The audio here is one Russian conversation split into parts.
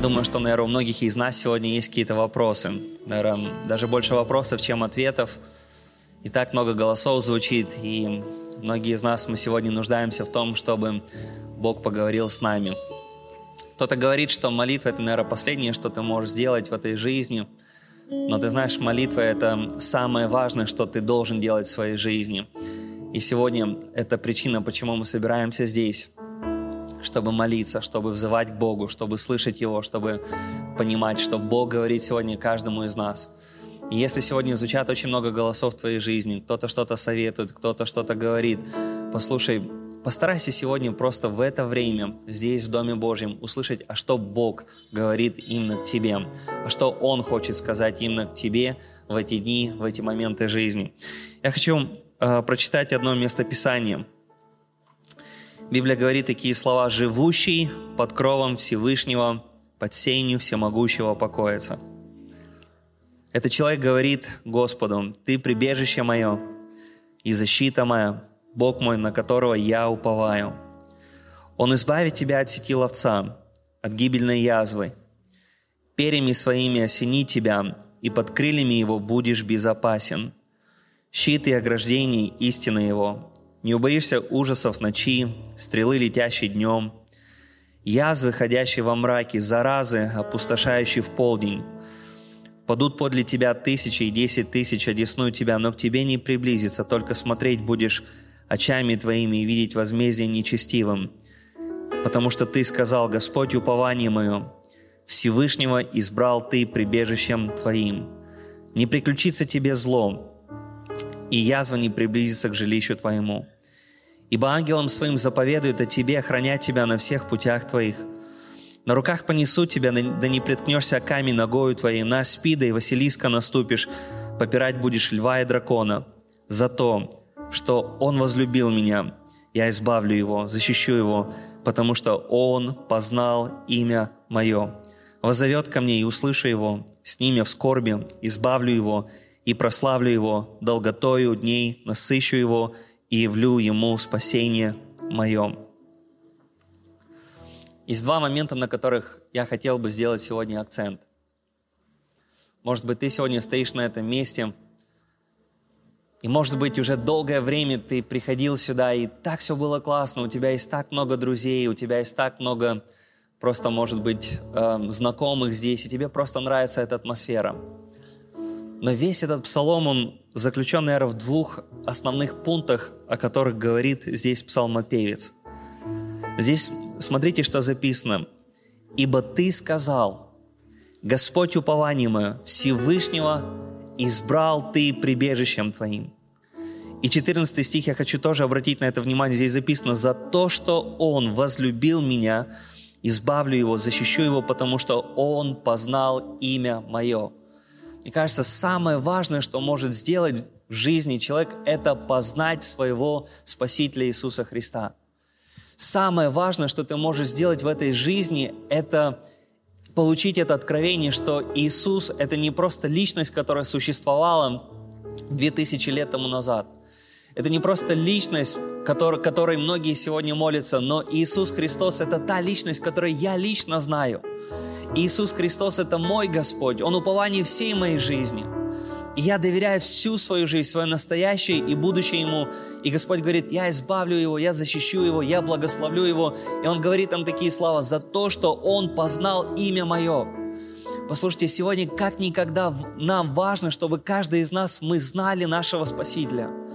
Думаю, что, наверное, у многих из нас сегодня есть какие-то вопросы. Наверное, даже больше вопросов, чем ответов. И так много голосов звучит, и многие из нас, мы сегодня нуждаемся в том, чтобы Бог поговорил с нами. Кто-то говорит, что молитва – это, наверное, последнее, что ты можешь сделать в этой жизни. Но ты знаешь, молитва – это самое важное, что ты должен делать в своей жизни. И сегодня это причина, почему мы собираемся здесь чтобы молиться, чтобы взывать к Богу, чтобы слышать Его, чтобы понимать, что Бог говорит сегодня каждому из нас. И если сегодня звучат очень много голосов в твоей жизни, кто-то что-то советует, кто-то что-то говорит, послушай, постарайся сегодня просто в это время, здесь, в Доме Божьем, услышать, а что Бог говорит именно к тебе, а что Он хочет сказать именно к тебе в эти дни, в эти моменты жизни. Я хочу э, прочитать одно местописание – Библия говорит такие слова «живущий под кровом Всевышнего, под сенью всемогущего покоится». Этот человек говорит Господу, «Ты прибежище мое и защита моя, Бог мой, на которого я уповаю. Он избавит тебя от сети ловца, от гибельной язвы. Перьями своими осенит тебя, и под крыльями его будешь безопасен. Щит и ограждение истины его, не убоишься ужасов ночи, стрелы, летящей днем, язвы, ходящие во мраке, заразы, опустошающие в полдень. Падут подле тебя тысячи и десять тысяч, одесную тебя, но к тебе не приблизится, только смотреть будешь очами твоими и видеть возмездие нечестивым. Потому что ты сказал, Господь, упование мое, Всевышнего избрал ты прибежищем твоим. Не приключится тебе зло, и язва не приблизится к жилищу твоему. Ибо ангелом своим заповедуют о тебе охранять тебя на всех путях твоих. На руках понесут тебя, да не приткнешься камень ногою твоей, на спида и Василиска наступишь, попирать будешь льва и дракона. За то, что он возлюбил меня, я избавлю его, защищу его, потому что он познал имя мое. Возовет ко мне и услышу его, с ним я в скорби, избавлю его, и прославлю Его долготою дней, насыщу Его и явлю Ему спасение мое». Есть два момента, на которых я хотел бы сделать сегодня акцент. Может быть, ты сегодня стоишь на этом месте, и, может быть, уже долгое время ты приходил сюда, и так все было классно, у тебя есть так много друзей, у тебя есть так много просто, может быть, э, знакомых здесь, и тебе просто нравится эта атмосфера. Но весь этот псалом, он заключен, наверное, в двух основных пунктах, о которых говорит здесь псалмопевец. Здесь смотрите, что записано. «Ибо ты сказал, Господь упование мое, Всевышнего избрал ты прибежищем твоим». И 14 стих я хочу тоже обратить на это внимание. Здесь записано «За то, что Он возлюбил меня, избавлю Его, защищу Его, потому что Он познал имя Мое». Мне кажется, самое важное, что может сделать в жизни человек, это познать своего Спасителя Иисуса Христа. Самое важное, что ты можешь сделать в этой жизни, это получить это откровение, что Иисус – это не просто личность, которая существовала 2000 лет тому назад. Это не просто личность, которой, которой многие сегодня молятся, но Иисус Христос – это та личность, которую я лично знаю – Иисус Христос – это мой Господь, Он упование всей моей жизни. И я доверяю всю свою жизнь, свое настоящее и будущее Ему. И Господь говорит, я избавлю Его, я защищу Его, я благословлю Его. И Он говорит там такие слова, за то, что Он познал имя Мое. Послушайте, сегодня как никогда нам важно, чтобы каждый из нас, мы знали нашего Спасителя –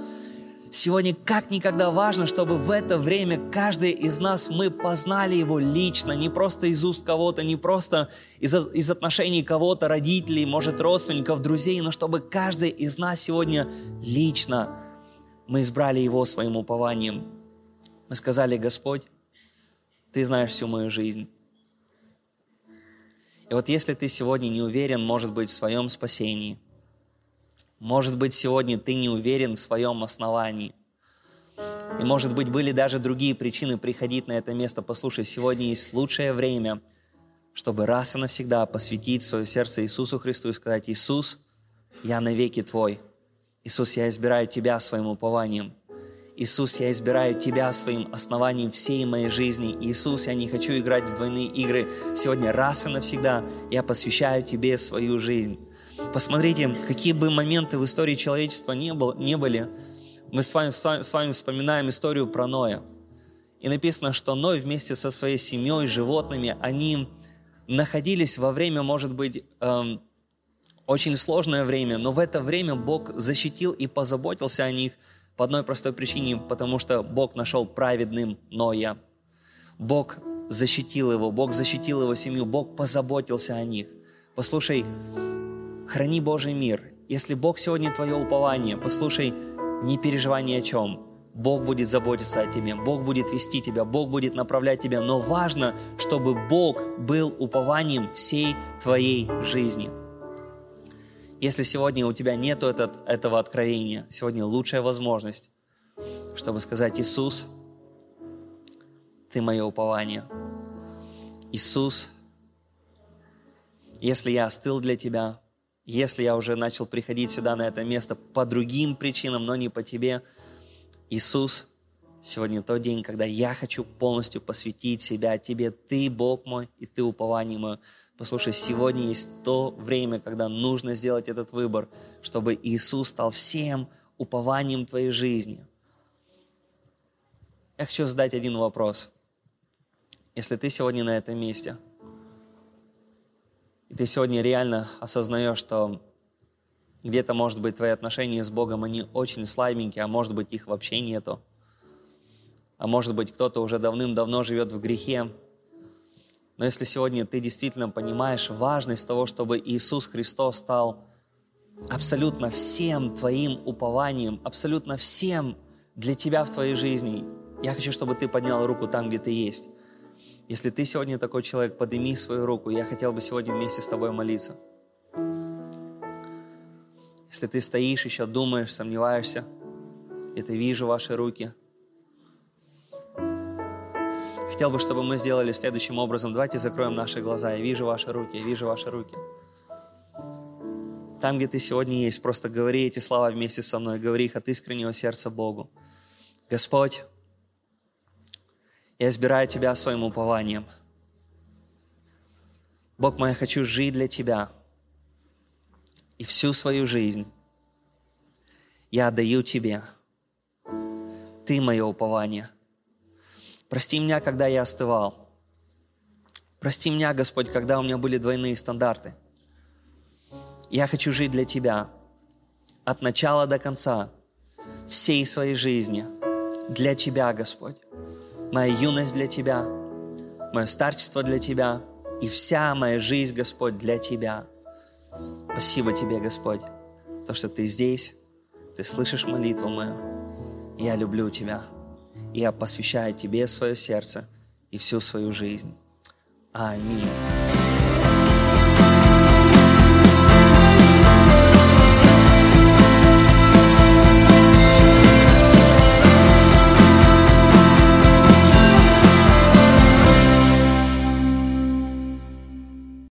Сегодня как никогда важно, чтобы в это время каждый из нас мы познали Его лично, не просто из уст кого-то, не просто из, из отношений кого-то, родителей, может, родственников, друзей, но чтобы каждый из нас сегодня лично мы избрали Его своим упованием. Мы сказали, Господь, Ты знаешь всю мою жизнь. И вот если ты сегодня не уверен, может быть, в своем спасении – может быть, сегодня ты не уверен в своем основании. И, может быть, были даже другие причины приходить на это место. Послушай, сегодня есть лучшее время, чтобы раз и навсегда посвятить свое сердце Иисусу Христу и сказать, Иисус, я навеки Твой. Иисус, я избираю Тебя своим упованием. Иисус, я избираю Тебя своим основанием всей моей жизни. Иисус, я не хочу играть в двойные игры. Сегодня раз и навсегда я посвящаю Тебе свою жизнь. Посмотрите, какие бы моменты в истории человечества не, был, не были, мы с вами, с вами вспоминаем историю про Ноя. И написано, что Ной вместе со своей семьей, животными, они находились во время, может быть, эм, очень сложное время, но в это время Бог защитил и позаботился о них – по одной простой причине, потому что Бог нашел праведным Ноя. Бог защитил его, Бог защитил его семью, Бог позаботился о них. Послушай, храни Божий мир. Если Бог сегодня твое упование, послушай, не переживай ни о чем. Бог будет заботиться о тебе, Бог будет вести тебя, Бог будет направлять тебя. Но важно, чтобы Бог был упованием всей твоей жизни – если сегодня у тебя нет этого откровения, сегодня лучшая возможность, чтобы сказать, Иисус, Ты мое упование. Иисус, если я остыл для Тебя, если я уже начал приходить сюда, на это место, по другим причинам, но не по Тебе, Иисус, сегодня тот день, когда я хочу полностью посвятить себя Тебе. Ты Бог мой, и Ты упование мое. Послушай, сегодня есть то время, когда нужно сделать этот выбор, чтобы Иисус стал всем упованием твоей жизни. Я хочу задать один вопрос. Если ты сегодня на этом месте, и ты сегодня реально осознаешь, что где-то, может быть, твои отношения с Богом, они очень слабенькие, а может быть, их вообще нету. А может быть, кто-то уже давным-давно живет в грехе, но если сегодня ты действительно понимаешь важность того, чтобы Иисус Христос стал абсолютно всем твоим упованием, абсолютно всем для тебя в твоей жизни, я хочу, чтобы ты поднял руку там, где ты есть. Если ты сегодня такой человек, подними свою руку. Я хотел бы сегодня вместе с тобой молиться. Если ты стоишь, еще думаешь, сомневаешься, это вижу ваши руки – Хотел бы, чтобы мы сделали следующим образом. Давайте закроем наши глаза. Я вижу ваши руки, я вижу ваши руки. Там, где ты сегодня есть, просто говори эти слова вместе со мной. Говори их от искреннего сердца Богу. Господь, я избираю Тебя своим упованием. Бог мой, я хочу жить для Тебя. И всю свою жизнь я отдаю Тебе. Ты мое упование – Прости меня, когда я остывал. Прости меня, Господь, когда у меня были двойные стандарты. Я хочу жить для Тебя от начала до конца, всей своей жизни, для Тебя, Господь. Моя юность для Тебя, мое старчество для Тебя и вся моя жизнь, Господь, для Тебя. Спасибо Тебе, Господь, то, что Ты здесь, Ты слышишь молитву мою. Я люблю Тебя и я посвящаю Тебе свое сердце и всю свою жизнь. Аминь.